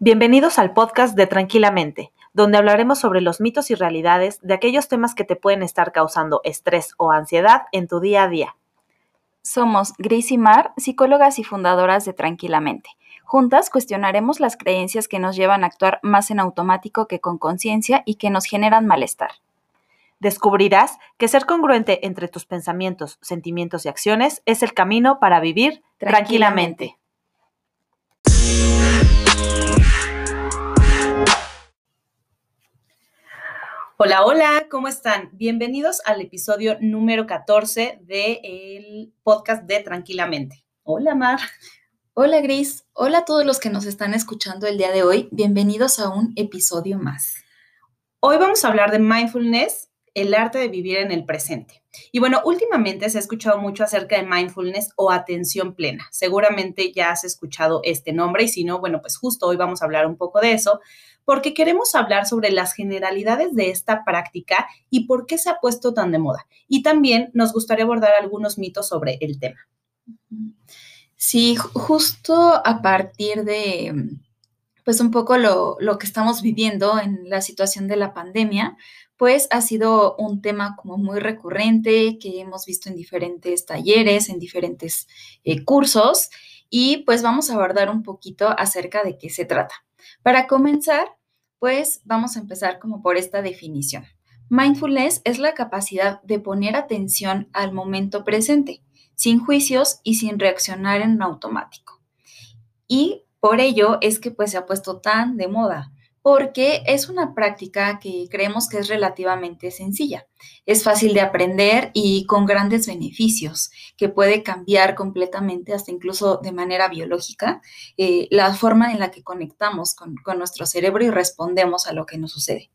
Bienvenidos al podcast de Tranquilamente, donde hablaremos sobre los mitos y realidades de aquellos temas que te pueden estar causando estrés o ansiedad en tu día a día. Somos Gris y Mar, psicólogas y fundadoras de Tranquilamente. Juntas cuestionaremos las creencias que nos llevan a actuar más en automático que con conciencia y que nos generan malestar. Descubrirás que ser congruente entre tus pensamientos, sentimientos y acciones es el camino para vivir tranquilamente. Hola, hola, ¿cómo están? Bienvenidos al episodio número 14 del podcast de Tranquilamente. Hola, Mar. Hola, Gris. Hola a todos los que nos están escuchando el día de hoy. Bienvenidos a un episodio más. Hoy vamos a hablar de mindfulness, el arte de vivir en el presente. Y bueno, últimamente se ha escuchado mucho acerca de mindfulness o atención plena. Seguramente ya has escuchado este nombre y si no, bueno, pues justo hoy vamos a hablar un poco de eso porque queremos hablar sobre las generalidades de esta práctica y por qué se ha puesto tan de moda. Y también nos gustaría abordar algunos mitos sobre el tema. Sí, justo a partir de, pues un poco lo, lo que estamos viviendo en la situación de la pandemia, pues ha sido un tema como muy recurrente que hemos visto en diferentes talleres, en diferentes eh, cursos, y pues vamos a abordar un poquito acerca de qué se trata. Para comenzar, pues vamos a empezar como por esta definición. Mindfulness es la capacidad de poner atención al momento presente, sin juicios y sin reaccionar en automático. Y por ello es que pues se ha puesto tan de moda, porque es una práctica que creemos que es relativamente sencilla. Es fácil de aprender y con grandes beneficios, que puede cambiar completamente, hasta incluso de manera biológica, eh, la forma en la que conectamos con, con nuestro cerebro y respondemos a lo que nos sucede.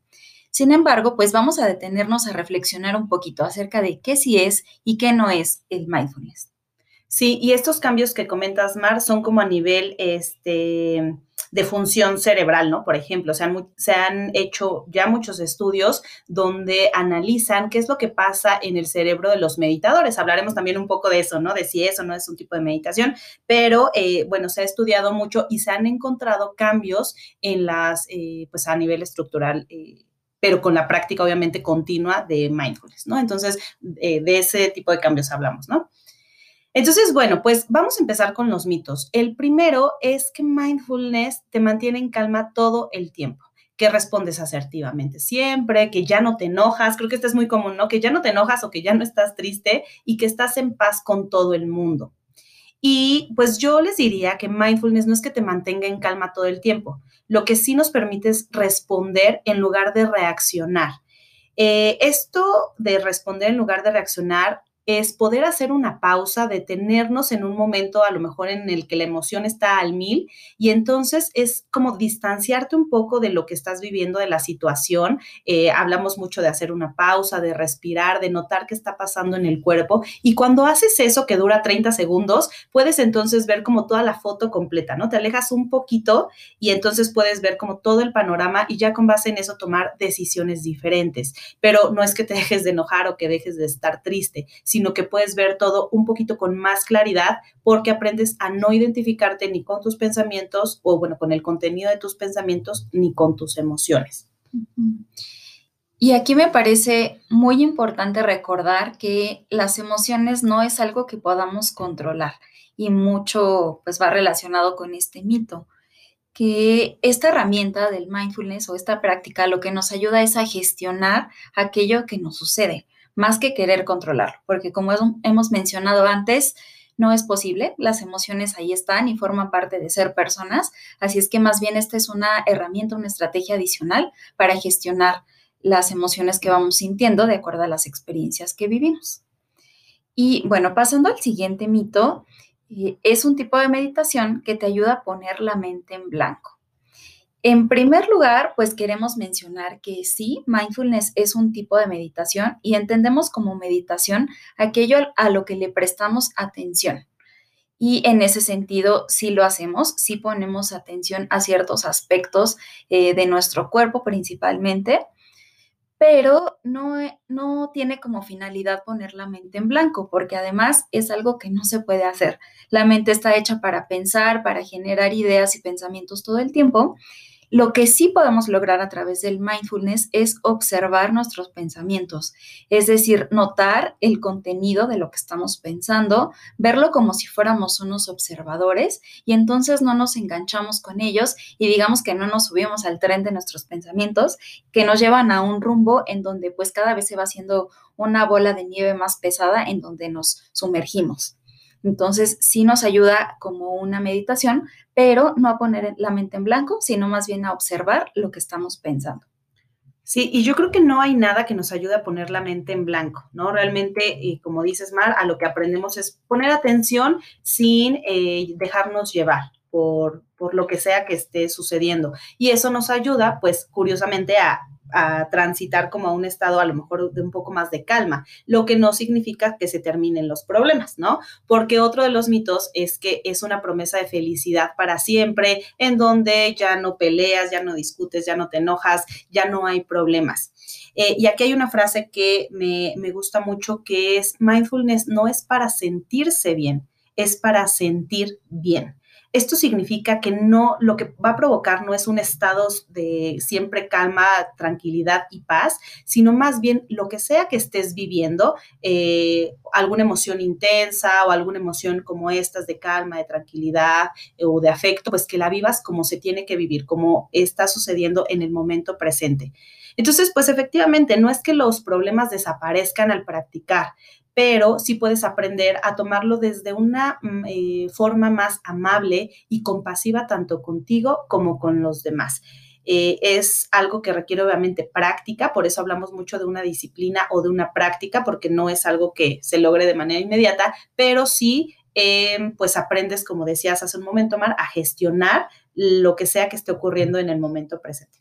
Sin embargo, pues vamos a detenernos a reflexionar un poquito acerca de qué sí es y qué no es el mindfulness. Sí, y estos cambios que comentas, Mar, son como a nivel este, de función cerebral, ¿no? Por ejemplo, se han, se han hecho ya muchos estudios donde analizan qué es lo que pasa en el cerebro de los meditadores. Hablaremos también un poco de eso, ¿no? De si eso no es un tipo de meditación, pero eh, bueno, se ha estudiado mucho y se han encontrado cambios en las, eh, pues a nivel estructural. Eh, pero con la práctica obviamente continua de mindfulness, ¿no? Entonces, de ese tipo de cambios hablamos, ¿no? Entonces, bueno, pues vamos a empezar con los mitos. El primero es que mindfulness te mantiene en calma todo el tiempo que respondes asertivamente siempre, que ya no te enojas, creo que esto es muy común, ¿no? Que ya no te enojas o que ya no estás triste y que estás en paz con todo el mundo. Y pues yo les diría que mindfulness no es que te mantenga en calma todo el tiempo, lo que sí nos permite es responder en lugar de reaccionar. Eh, esto de responder en lugar de reaccionar es poder hacer una pausa, detenernos en un momento a lo mejor en el que la emoción está al mil y entonces es como distanciarte un poco de lo que estás viviendo, de la situación. Eh, hablamos mucho de hacer una pausa, de respirar, de notar qué está pasando en el cuerpo y cuando haces eso que dura 30 segundos, puedes entonces ver como toda la foto completa, ¿no? Te alejas un poquito y entonces puedes ver como todo el panorama y ya con base en eso tomar decisiones diferentes. Pero no es que te dejes de enojar o que dejes de estar triste, que puedes ver todo un poquito con más claridad porque aprendes a no identificarte ni con tus pensamientos o, bueno, con el contenido de tus pensamientos ni con tus emociones. Y aquí me parece muy importante recordar que las emociones no es algo que podamos controlar y mucho pues va relacionado con este mito que esta herramienta del mindfulness o esta práctica lo que nos ayuda es a gestionar aquello que nos sucede más que querer controlarlo, porque como hemos mencionado antes, no es posible, las emociones ahí están y forman parte de ser personas, así es que más bien esta es una herramienta, una estrategia adicional para gestionar las emociones que vamos sintiendo de acuerdo a las experiencias que vivimos. Y bueno, pasando al siguiente mito, eh, es un tipo de meditación que te ayuda a poner la mente en blanco. En primer lugar, pues queremos mencionar que sí, mindfulness es un tipo de meditación y entendemos como meditación aquello a lo que le prestamos atención. Y en ese sentido, sí lo hacemos, sí ponemos atención a ciertos aspectos eh, de nuestro cuerpo principalmente, pero no, no tiene como finalidad poner la mente en blanco, porque además es algo que no se puede hacer. La mente está hecha para pensar, para generar ideas y pensamientos todo el tiempo lo que sí podemos lograr a través del mindfulness es observar nuestros pensamientos, es decir, notar el contenido de lo que estamos pensando, verlo como si fuéramos unos observadores y entonces no nos enganchamos con ellos y digamos que no nos subimos al tren de nuestros pensamientos que nos llevan a un rumbo en donde pues cada vez se va haciendo una bola de nieve más pesada en donde nos sumergimos. Entonces, sí nos ayuda como una meditación, pero no a poner la mente en blanco, sino más bien a observar lo que estamos pensando. Sí, y yo creo que no hay nada que nos ayude a poner la mente en blanco, ¿no? Realmente, y como dices, Mar, a lo que aprendemos es poner atención sin eh, dejarnos llevar por, por lo que sea que esté sucediendo. Y eso nos ayuda, pues, curiosamente, a a transitar como a un estado a lo mejor de un poco más de calma, lo que no significa que se terminen los problemas, ¿no? Porque otro de los mitos es que es una promesa de felicidad para siempre, en donde ya no peleas, ya no discutes, ya no te enojas, ya no hay problemas. Eh, y aquí hay una frase que me, me gusta mucho que es, mindfulness no es para sentirse bien, es para sentir bien. Esto significa que no, lo que va a provocar no es un estado de siempre calma, tranquilidad y paz, sino más bien lo que sea que estés viviendo, eh, alguna emoción intensa o alguna emoción como estas de calma, de tranquilidad eh, o de afecto, pues que la vivas como se tiene que vivir, como está sucediendo en el momento presente. Entonces, pues efectivamente, no es que los problemas desaparezcan al practicar, pero sí puedes aprender a tomarlo desde una mm, eh, forma más amable y compasiva tanto contigo como con los demás. Eh, es algo que requiere obviamente práctica, por eso hablamos mucho de una disciplina o de una práctica, porque no es algo que se logre de manera inmediata, pero sí, em, pues aprendes, como decías hace un momento, Mar, a gestionar lo que sea que esté ocurriendo en el momento presente.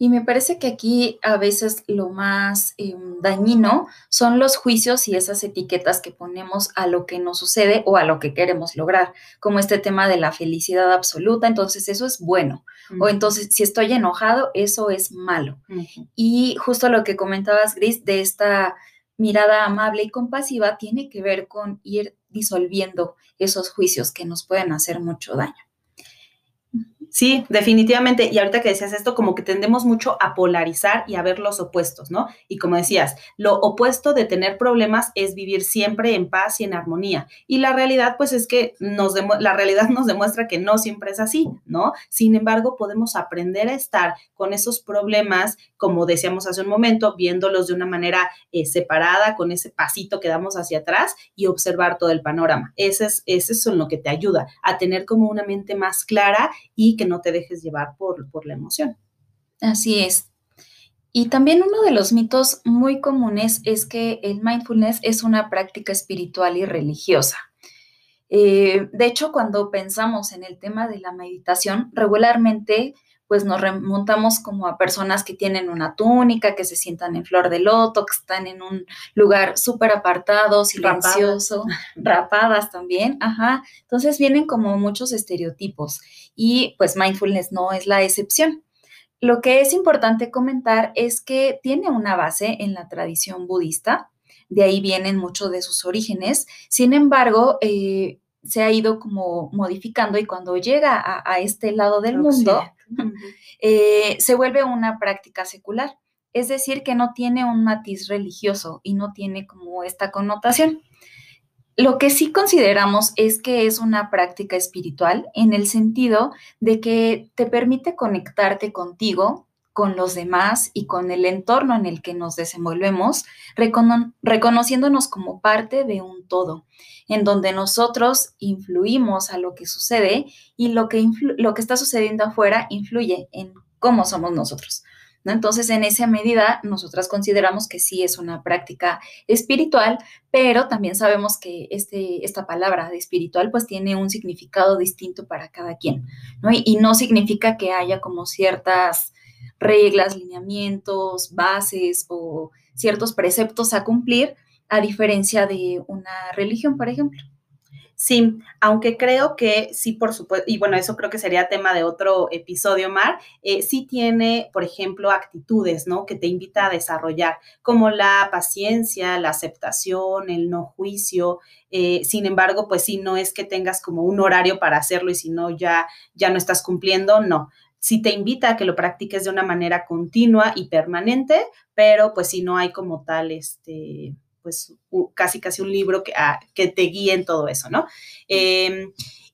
Y me parece que aquí a veces lo más em, dañino son los juicios y esas etiquetas que ponemos a lo que nos sucede o a lo que queremos lograr, como este tema de la felicidad absoluta, entonces eso es bueno, o entonces si estoy enojado, eso es malo. Y justo lo que comentabas, Gris, de esta mirada amable y compasiva tiene que ver con ir disolviendo esos juicios que nos pueden hacer mucho daño. Sí, definitivamente. Y ahorita que decías esto, como que tendemos mucho a polarizar y a ver los opuestos, ¿no? Y como decías, lo opuesto de tener problemas es vivir siempre en paz y en armonía. Y la realidad, pues es que nos la realidad nos demuestra que no siempre es así, ¿no? Sin embargo, podemos aprender a estar con esos problemas, como decíamos hace un momento, viéndolos de una manera eh, separada, con ese pasito que damos hacia atrás y observar todo el panorama. Ese es, lo que te ayuda a tener como una mente más clara y que no te dejes llevar por, por la emoción. Así es. Y también uno de los mitos muy comunes es que el mindfulness es una práctica espiritual y religiosa. Eh, de hecho, cuando pensamos en el tema de la meditación, regularmente pues nos remontamos como a personas que tienen una túnica, que se sientan en flor de loto, que están en un lugar súper apartado, silencioso, rapadas. también, ajá. Entonces vienen como muchos estereotipos y pues mindfulness no es la excepción. Lo que es importante comentar es que tiene una base en la tradición budista, de ahí vienen muchos de sus orígenes, sin embargo, eh, se ha ido como modificando y cuando llega a, este lado del mundo, eh, se vuelve una práctica secular. Es decir, que no tiene un matiz religioso y no tiene como esta connotación. Lo que sí consideramos es que es una práctica espiritual en el sentido de que te permite conectarte contigo, con los demás y con el entorno en el que nos desenvolvemos, reconociéndonos como parte de un todo, en donde nosotros influimos a lo que sucede y lo que, lo que está sucediendo afuera influye en cómo somos nosotros. ¿no? Entonces, en esa medida, nosotras consideramos que sí es una práctica espiritual, pero también sabemos que este, esta palabra de espiritual pues tiene un significado distinto para cada quien, ¿no? y no significa que haya como ciertas reglas, lineamientos, bases o ciertos preceptos a cumplir, a diferencia de una religión, por ejemplo. Sí, aunque creo que sí, por supuesto, y bueno, eso creo que sería tema de otro episodio, Mar, eh, sí tiene, por ejemplo, actitudes, ¿no? Que te invita a desarrollar, como la paciencia, la aceptación, el no juicio. Eh, sin embargo, pues sí, no es que tengas como un horario para hacerlo y si no, ya, ya no estás cumpliendo, no. Sí te invita a que lo practiques de una manera continua y permanente, pero pues si no hay como tal, este, pues casi casi un libro que, ah, que te guíe en todo eso, ¿no? Eh,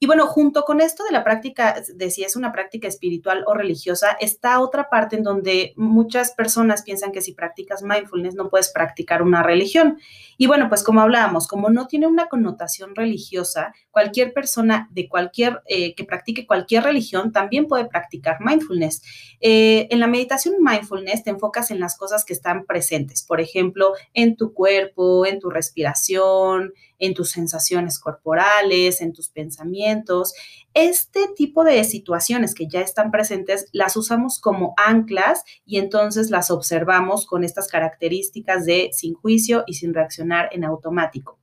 y bueno, junto con esto de la práctica, de si es una práctica espiritual o religiosa, está otra parte en donde muchas personas piensan que si practicas mindfulness no puedes practicar una religión. Y bueno, pues como hablábamos, como no tiene una connotación religiosa, cualquier persona de cualquier, eh, que practique cualquier religión también puede practicar mindfulness. Eh, en la meditación mindfulness te enfocas en las cosas que están presentes, por ejemplo, en tu cuerpo, en tu respiración, en tus sensaciones corporales, en tus pensamientos. Este tipo de situaciones que ya están presentes las usamos como anclas y entonces las observamos con estas características de sin juicio y sin reaccionar en automático.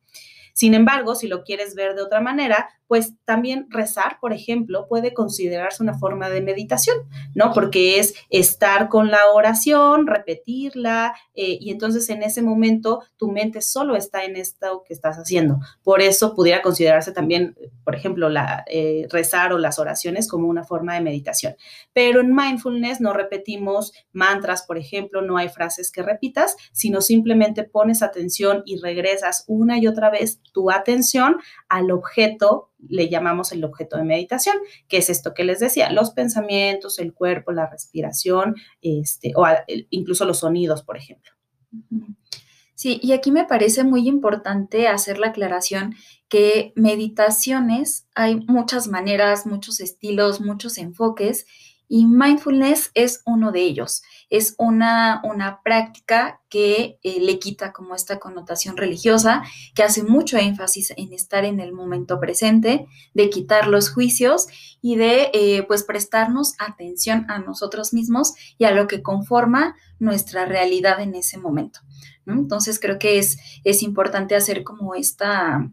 Sin embargo, si lo quieres ver de otra manera, pues también rezar, por ejemplo, puede considerarse una forma de meditación, ¿no? Porque es estar con la oración, repetirla, eh, y entonces en ese momento tu mente solo está en esto que estás haciendo. Por eso pudiera considerarse también, por ejemplo, la, eh, rezar o las oraciones como una forma de meditación. Pero en mindfulness no repetimos mantras, por ejemplo, no hay frases que repitas, sino simplemente pones atención y regresas una y otra vez tu atención al objeto le llamamos el objeto de meditación, que es esto que les decía, los pensamientos, el cuerpo, la respiración, este, o incluso los sonidos, por ejemplo. Sí, y aquí me parece muy importante hacer la aclaración que meditaciones hay muchas maneras, muchos estilos, muchos enfoques y mindfulness es uno de ellos. Es una, una práctica que eh, le quita como esta connotación religiosa, que hace mucho énfasis en estar en el momento presente, de quitar los juicios y de eh, pues prestarnos atención a nosotros mismos y a lo que conforma nuestra realidad en ese momento. Entonces creo que es, es importante hacer como esta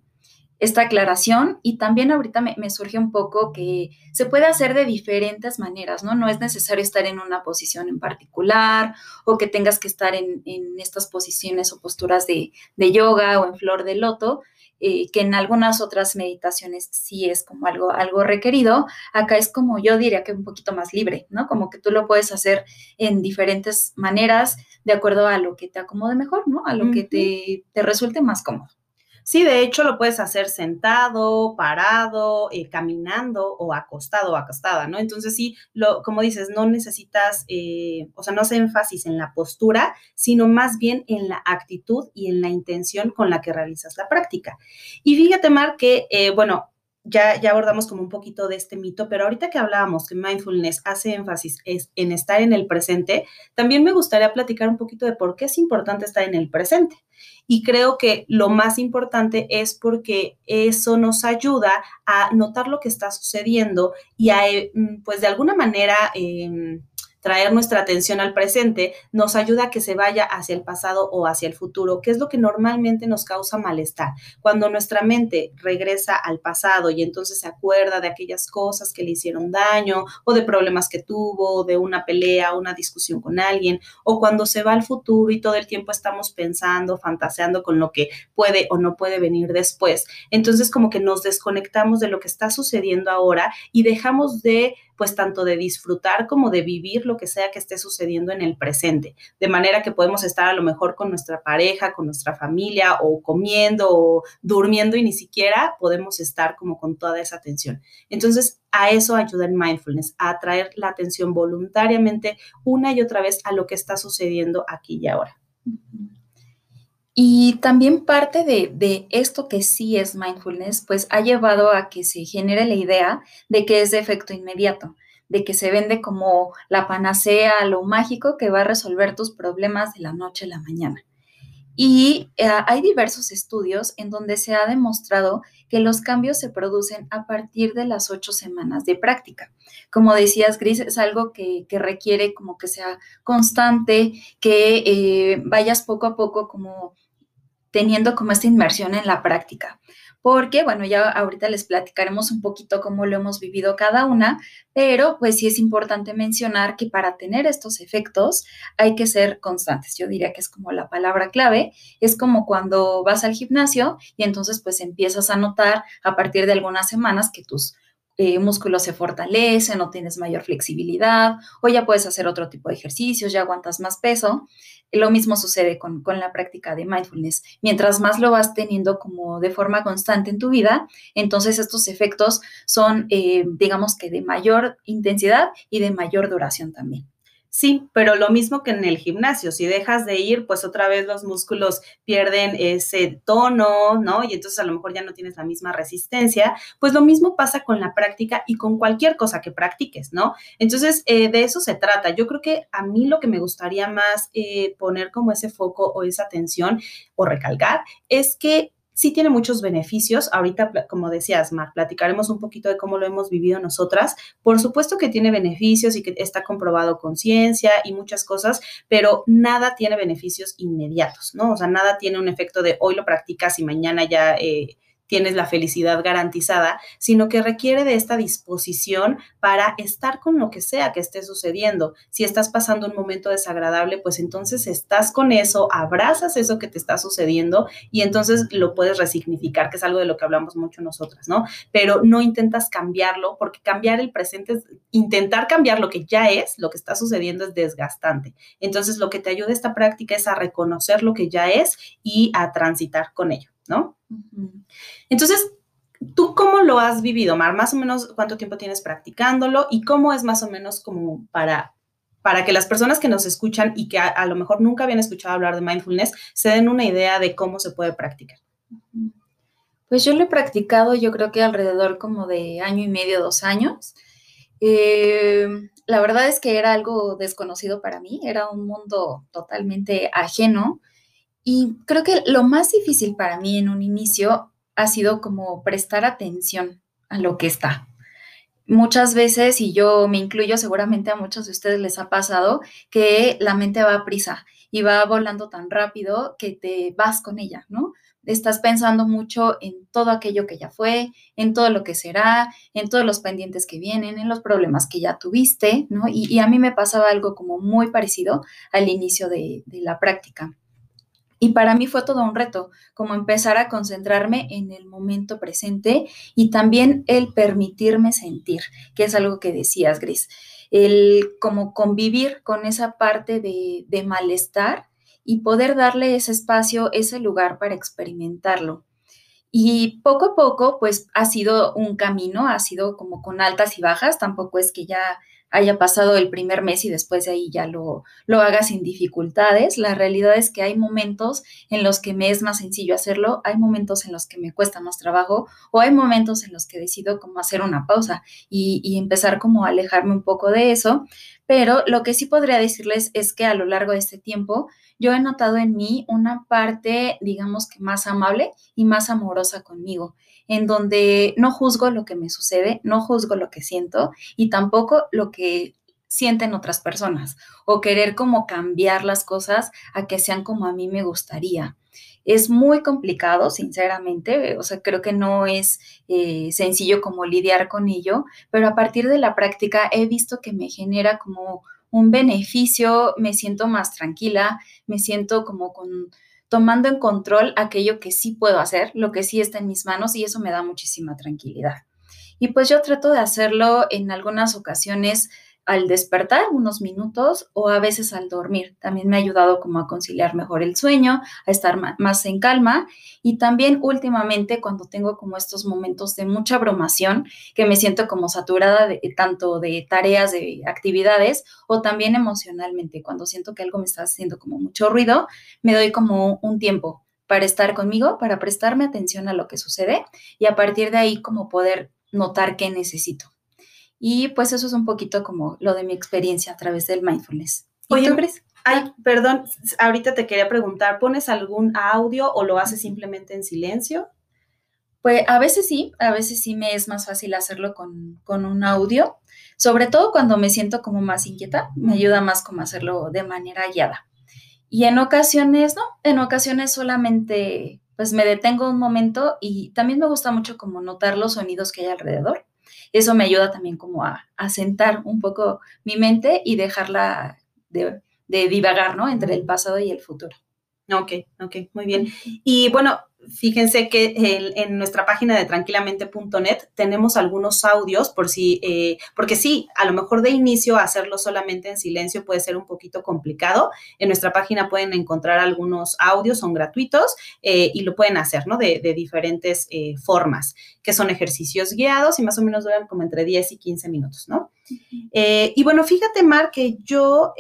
esta aclaración y también ahorita me, surge un poco que se puede hacer de diferentes maneras, ¿no? No es necesario estar en una posición en particular o que tengas que estar en, estas posiciones o posturas de, yoga o en flor de loto, eh, que en algunas otras meditaciones sí es como algo, algo requerido. Acá es como yo diría que un poquito más libre, ¿no? Como que tú lo puedes hacer en diferentes maneras de acuerdo a lo que te acomode mejor, ¿no? A lo que te, te resulte más cómodo. Sí, de hecho lo puedes hacer sentado, parado, eh, caminando o acostado o acostada, ¿no? Entonces sí, lo, como dices, no necesitas, eh, o sea, no hace énfasis en la postura, sino más bien en la actitud y en la intención con la que realizas la práctica. Y fíjate, Mar, que, eh, bueno, ya, ya abordamos como un poquito de este mito, pero ahorita que hablábamos que mindfulness hace énfasis es en estar en el presente, también me gustaría platicar un poquito de por qué es importante estar en el presente. Y creo que lo más importante es porque eso nos ayuda a notar lo que está sucediendo y a, eh, mm, pues de alguna manera, em, traer nuestra atención al presente nos ayuda a que se vaya hacia el pasado o hacia el futuro, que es lo que normalmente nos causa malestar. Cuando nuestra mente regresa al pasado y entonces se acuerda de aquellas cosas que le hicieron daño o de problemas que tuvo, de una pelea, una discusión con alguien, o cuando se va al futuro y todo el tiempo estamos pensando, fantaseando con lo que puede o no puede venir después, entonces como que nos desconectamos de lo que está sucediendo ahora y dejamos de pues tanto de disfrutar como de vivir lo que sea que esté sucediendo en el presente, de manera que podemos estar a lo mejor con nuestra pareja, con nuestra familia o comiendo o durmiendo y ni siquiera podemos estar como con toda esa atención. Entonces, a eso ayuda el mindfulness, a atraer la atención voluntariamente una y otra vez a lo que está sucediendo aquí y ahora. Y también parte de, esto que sí es mindfulness, pues ha llevado a que se genere la idea de que es de efecto inmediato, de que se vende como la panacea, lo mágico que va a resolver tus problemas de la noche a la mañana. Y eh, hay diversos estudios en donde se ha demostrado que los cambios se producen a partir de las ocho semanas de práctica. Como decías, Gris, es algo que, requiere como que sea constante, que eh, vayas poco a poco como teniendo como esta inmersión en la práctica. porque, bueno, ya ahorita les platicaremos un poquito cómo lo hemos vivido cada una, pero pues sí es importante mencionar que para tener estos efectos hay que ser constantes. Yo diría que es como la palabra clave, es como cuando vas al gimnasio y entonces pues empiezas a notar a partir de algunas semanas que tus eh, músculos se fortalecen o tienes mayor flexibilidad o ya puedes hacer otro tipo de ejercicios, ya aguantas más peso. Lo mismo sucede con, la práctica de mindfulness. Mientras más lo vas teniendo como de forma constante en tu vida, entonces estos efectos son, eh, digamos que de mayor intensidad y de mayor duración también. Sí, pero lo mismo que en el gimnasio, si dejas de ir, pues otra vez los músculos pierden ese tono, ¿no? Y entonces a lo mejor ya no tienes la misma resistencia. Pues lo mismo pasa con la práctica y con cualquier cosa que practiques, ¿no? Entonces, eh, de eso se trata. Yo creo que a mí lo que me gustaría más eh, poner como ese foco o esa atención o recalcar es que sí tiene muchos beneficios. Ahorita, como decías, Mar, platicaremos un poquito de cómo lo hemos vivido nosotras. Por supuesto que tiene beneficios y que está comprobado con ciencia y muchas cosas, pero nada tiene beneficios inmediatos, ¿no? O sea, nada tiene un efecto de hoy lo practicas y mañana ya... Eh, tienes la felicidad garantizada, sino que requiere de esta disposición para estar con lo que sea que esté sucediendo. Si estás pasando un momento desagradable, pues entonces estás con eso, abrazas eso que te está sucediendo y entonces lo puedes resignificar, que es algo de lo que hablamos mucho nosotras, ¿no? Pero no intentas cambiarlo, porque cambiar el presente es, intentar cambiar lo que ya es, lo que está sucediendo es desgastante. Entonces, lo que te ayuda esta práctica es a reconocer lo que ya es y a transitar con ello, ¿no? Entonces, ¿tú cómo lo has vivido, Mar? Más o menos cuánto tiempo tienes practicándolo y cómo es más o menos como para, para que las personas que nos escuchan y que a, lo mejor nunca habían escuchado hablar de mindfulness se den una idea de cómo se puede practicar. Pues yo lo he practicado yo creo que alrededor como de año y medio, dos años. Eh, la verdad es que era algo desconocido para mí, era un mundo totalmente ajeno y creo que lo más difícil para mí en un inicio ha sido como prestar atención a lo que está. Muchas veces, y yo me incluyo, seguramente a muchos de ustedes les ha pasado, que la mente va a prisa y va volando tan rápido que te vas con ella, ¿no? Estás pensando mucho en todo aquello que ya fue, en todo lo que será, en todos los pendientes que vienen, en los problemas que ya tuviste, ¿no? Y, a mí me pasaba algo como muy parecido al inicio de la práctica. Y para mí fue todo un reto, como empezar a concentrarme en el momento presente y también el permitirme sentir, que es algo que decías, Gris, el como convivir con esa parte de, de malestar y poder darle ese espacio, ese lugar para experimentarlo. Y poco a poco, pues ha sido un camino, ha sido como con altas y bajas, tampoco es que ya haya pasado el primer mes y después de ahí ya lo, lo haga sin dificultades. La realidad es que hay momentos en los que me es más sencillo hacerlo, hay momentos en los que me cuesta más trabajo o hay momentos en los que decido como hacer una pausa y, y empezar como a alejarme un poco de eso. Pero lo que sí podría decirles es que a lo largo de este tiempo yo he notado en mí una parte, digamos que más amable y más amorosa conmigo en donde no juzgo lo que me sucede, no juzgo lo que siento y tampoco lo que sienten otras personas o querer como cambiar las cosas a que sean como a mí me gustaría. Es muy complicado, sinceramente, o sea, creo que no es eh, sencillo como lidiar con ello, pero a partir de la práctica he visto que me genera como un beneficio, me siento más tranquila, me siento como con tomando en control aquello que sí puedo hacer, lo que sí está en mis manos y eso me da muchísima tranquilidad. Y pues yo trato de hacerlo en algunas ocasiones al despertar unos minutos o a veces al dormir. También me ha ayudado como a conciliar mejor el sueño, a estar más en calma y también últimamente cuando tengo como estos momentos de mucha abrumación, que me siento como saturada de, tanto de tareas, de actividades o también emocionalmente, cuando siento que algo me está haciendo como mucho ruido, me doy como un tiempo para estar conmigo, para prestarme atención a lo que sucede y a partir de ahí como poder notar qué necesito. Y pues eso es un poquito como lo de mi experiencia a través del mindfulness. Oye, Ay, perdón, ahorita te quería preguntar, ¿pones algún audio o lo haces simplemente en silencio? Pues a veces sí, a veces sí me es más fácil hacerlo con, con un audio, sobre todo cuando me siento como más inquieta, me ayuda más como hacerlo de manera guiada. Y en ocasiones, no, en ocasiones solamente pues me detengo un momento y también me gusta mucho como notar los sonidos que hay alrededor. Eso me ayuda también como a, a sentar un poco mi mente y dejarla de, de divagar, ¿no? Entre el pasado y el futuro. Ok, ok, muy bien. Y bueno, fíjense que en nuestra página de tranquilamente.net tenemos algunos audios por si, eh, porque sí, a lo mejor de inicio hacerlo solamente en silencio puede ser un poquito complicado. En nuestra página pueden encontrar algunos audios, son gratuitos eh, y lo pueden hacer, ¿no? De, diferentes eh, formas, que son ejercicios guiados y más o menos duran como entre 10 y 15 minutos, ¿no? y bueno, fíjate, Mar, que yo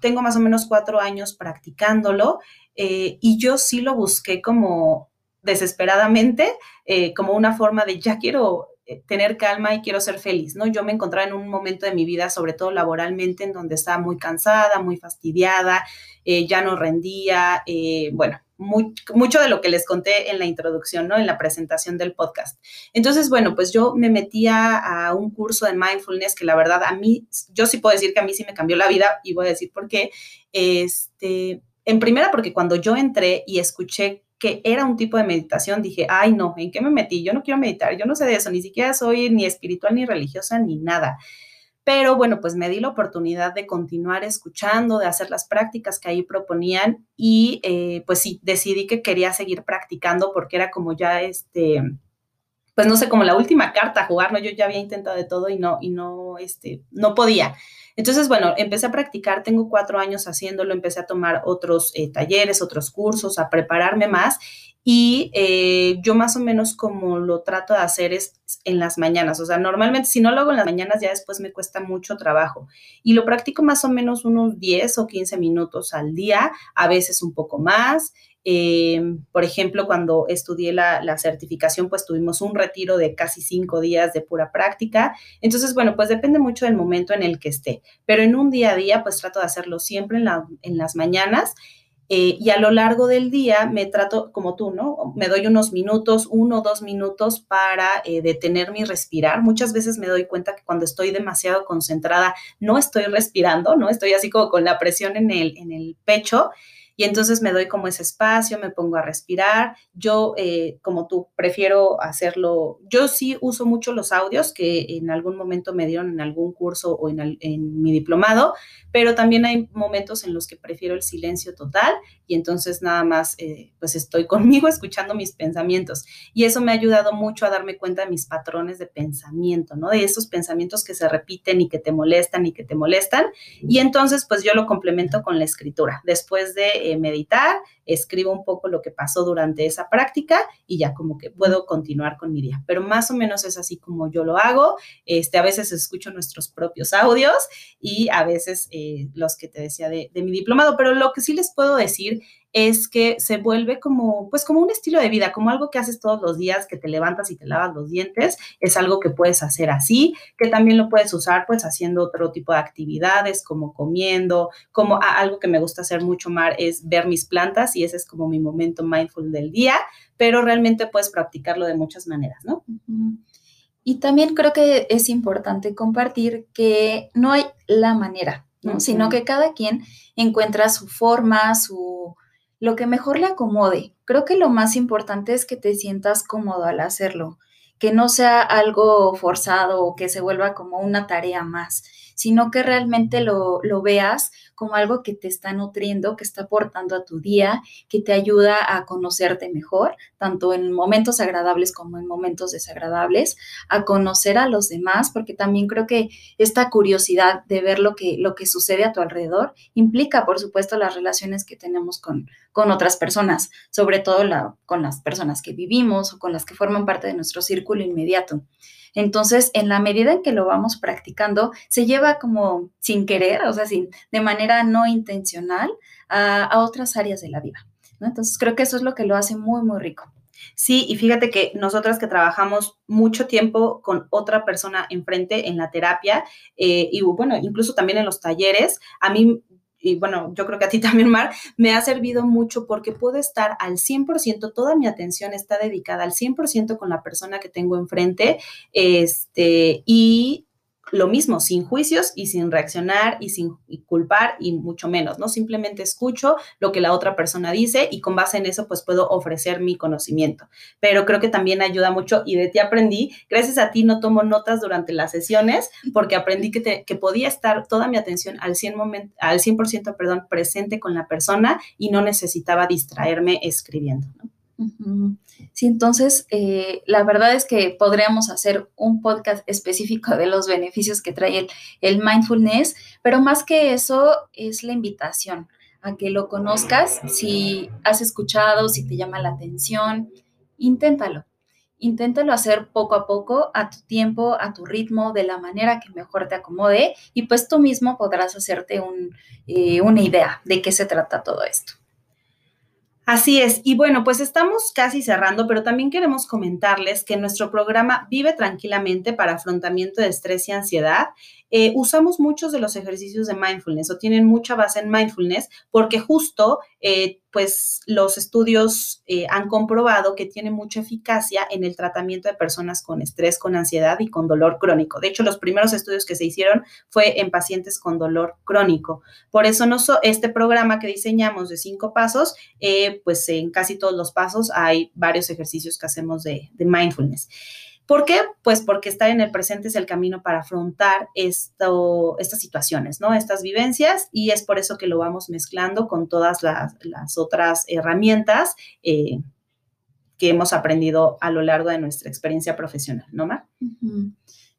tengo más o menos cuatro años practicándolo. Eh, y yo sí lo busqué como desesperadamente, eh, como una forma de ya quiero eh, tener calma y quiero ser feliz, ¿no? Yo me encontraba en un momento de mi vida, sobre todo laboralmente, en donde estaba muy cansada, muy fastidiada, ya no rendía, bueno, mucho de lo que les conté en la introducción, ¿no? En la presentación del podcast. Entonces, bueno, pues yo me metía a un curso de mindfulness que la verdad a mí, yo sí puedo decir que a mí sí me cambió la vida y voy a decir por qué. Este, en primera, porque cuando yo entré y escuché que era un tipo de meditación, dije, ay, no, ¿en qué me metí? Yo no quiero meditar, yo no sé de eso, ni siquiera soy ni espiritual, ni religiosa, ni nada. Pero bueno, pues me di la oportunidad de continuar escuchando, de hacer las prácticas que ahí proponían y eh, pues sí, decidí que quería seguir practicando porque era como ya este, pues no sé, como la última carta a jugar, ¿no? Yo ya había intentado de todo y no, y no, este, no podía. Entonces, bueno, empecé a practicar, tengo cuatro años haciéndolo, empecé a tomar otros eh, talleres, otros cursos, a prepararme más y eh, yo más o menos como lo trato de hacer es en las mañanas, o sea, normalmente si no lo hago en las mañanas ya después me cuesta mucho trabajo y lo practico más o menos unos 10 o 15 minutos al día, a veces un poco más. Eh, por ejemplo, cuando estudié la, certificación, pues tuvimos un retiro de casi cinco días de pura práctica. Entonces, bueno, pues depende mucho del momento en el que esté. Pero en un día a día, pues trato de hacerlo siempre en, en las mañanas. Eh, y a lo largo del día me trato como tú, ¿no? Me doy unos minutos, uno o dos minutos para eh, detenerme y respirar. Muchas veces me doy cuenta que cuando estoy demasiado concentrada no estoy respirando, ¿no? Estoy así como con la presión en el, en el pecho y entonces me doy como ese espacio, me pongo a respirar. Yo, eh, como tú, prefiero hacerlo. Yo sí uso mucho los audios que en algún momento me dieron en algún curso o en, en mi diplomado, pero también hay momentos en los que prefiero el silencio total y entonces nada más eh, pues estoy conmigo escuchando mis pensamientos y eso me ha ayudado mucho a darme cuenta de mis patrones de pensamiento, ¿no? De esos pensamientos que se repiten y que te molestan y que te molestan y entonces pues yo lo complemento con la escritura. Después de meditar, escribo un poco lo que pasó durante esa práctica y ya como que puedo continuar con mi día. Pero más o menos es así como yo lo hago. Este, a veces escucho nuestros propios audios y a veces eh, los que te decía de, de mi diplomado, pero lo que sí les puedo decir es que se vuelve como, pues como un estilo de vida, como algo que haces todos los días, que te levantas y te lavas los dientes, es algo que puedes hacer así, que también lo puedes usar pues haciendo otro tipo de actividades, como comiendo, como algo que me gusta hacer mucho más es ver mis plantas y ese es como mi momento mindful del día, pero realmente puedes practicarlo de muchas maneras, ¿no? Y también creo que es importante compartir que no hay la manera, ¿no? Sino que cada quien encuentra su forma, su, lo que mejor le acomode. Creo que lo más importante es que te sientas cómodo al hacerlo, que no sea algo forzado o que se vuelva como una tarea más, sino que realmente lo, lo veas como algo que te está nutriendo, que está aportando a tu día, que te ayuda a conocerte mejor, tanto en momentos agradables como en momentos desagradables, a conocer a los demás, porque también creo que esta curiosidad de ver lo que, lo que sucede a tu alrededor implica, por supuesto, las relaciones que tenemos con, con otras personas, sobre todo con las personas que vivimos o con las que forman parte de nuestro círculo inmediato. Entonces, en la medida en que lo vamos practicando, se lleva como sin querer, o sea, sin, de manera no intencional a, otras áreas de la vida. Entonces, creo que eso es lo que lo hace muy, muy rico. Sí, y fíjate que nosotras que trabajamos mucho tiempo con otra persona enfrente en la terapia eh, y bueno, incluso también en los talleres, a mí y bueno, yo creo que a ti también, Mar, me ha servido mucho porque puedo estar al 100%, toda mi atención está dedicada al 100% con la persona que tengo enfrente, este, y lo mismo, sin juicios y sin reaccionar y sin culpar y mucho menos, ¿no? Simplemente escucho lo que la otra persona dice y con base en eso pues puedo ofrecer mi conocimiento. Pero creo que también ayuda mucho y de ti aprendí, gracias a ti no tomo notas durante las sesiones porque aprendí que, que podía estar toda mi atención al 100%, al 100 perdón, presente con la persona y no necesitaba distraerme escribiendo, ¿no? Sí, entonces eh, la verdad es que podríamos hacer un podcast específico de los beneficios que trae el, el, mindfulness, pero más que eso es la invitación a que lo conozcas. Si has escuchado, si te llama la atención, inténtalo. Inténtalo hacer poco a poco, a tu tiempo, a tu ritmo, de la manera que mejor te acomode y pues tú mismo podrás hacerte un, eh, una idea de qué se trata todo esto. Así es. Y bueno, pues estamos casi cerrando, pero también queremos comentarles que nuestro programa Vive Tranquilamente para afrontamiento de estrés y ansiedad eh, usamos muchos de los ejercicios de mindfulness o tienen mucha base en mindfulness porque justo eh, pues los estudios eh, han comprobado que tiene mucha eficacia en el tratamiento de personas con estrés, con ansiedad y con dolor crónico. De hecho, los primeros estudios que se hicieron fue en pacientes con dolor crónico. Por eso no este programa que diseñamos de cinco pasos, pues en casi todos los pasos hay varios ejercicios que hacemos de, de mindfulness. ¿Por qué? Pues porque estar en el presente es el camino para afrontar esto, estas situaciones, ¿no? Estas vivencias y es por eso que lo vamos mezclando con todas las, otras herramientas eh, que hemos aprendido a lo largo de nuestra experiencia profesional, ¿no, Mar?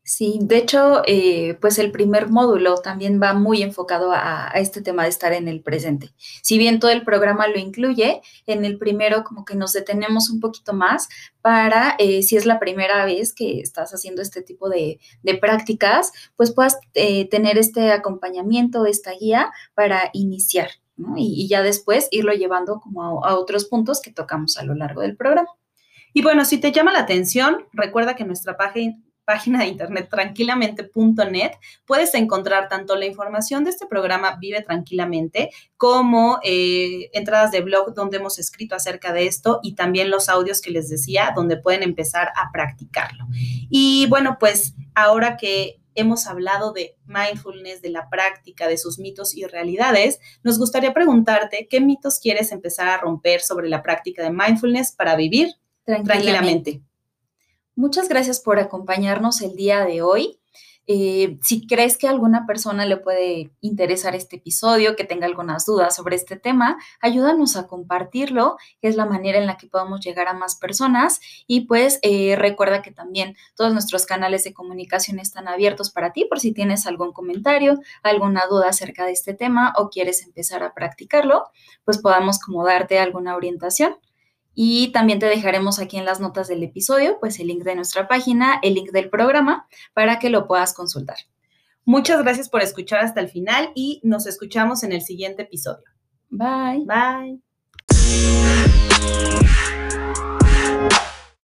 Sí, de hecho, eh, pues el primer módulo también va muy enfocado a, este tema de estar en el presente. Si bien todo el programa lo incluye, en el primero como que nos detenemos un poquito más para, eh, si es la primera vez que estás haciendo este tipo de, prácticas, pues puedas eh, tener este acompañamiento, esta guía para iniciar, ¿no? y, ya después irlo llevando como a otros puntos que tocamos a lo largo del programa. Y bueno, si te llama la atención, recuerda que nuestra página página de internet tranquilamente.net puedes encontrar tanto la información de este programa Vive Tranquilamente como eh, entradas de blog donde hemos escrito acerca de esto y también los audios que les decía donde pueden empezar a practicarlo. Y bueno, pues ahora que hemos hablado de mindfulness, de la práctica, de sus mitos y realidades, nos gustaría preguntarte qué mitos quieres empezar a romper sobre la práctica de mindfulness para vivir tranquilamente. Muchas gracias por acompañarnos el día de hoy. Eh, si crees que a alguna persona le puede interesar este episodio, que tenga algunas dudas sobre este tema, ayúdanos a compartirlo, que es la manera en la que podamos llegar a más personas. Y pues eh, recuerda que también todos nuestros canales de comunicación están abiertos para ti por si tienes algún comentario, alguna duda acerca de este tema o quieres empezar a practicarlo, pues podamos como darte alguna orientación. Y también te dejaremos aquí en las notas del episodio, pues el link de nuestra página, el link del programa, para que lo puedas consultar. Muchas gracias por escuchar hasta el final y nos escuchamos en el siguiente episodio. Bye. Bye.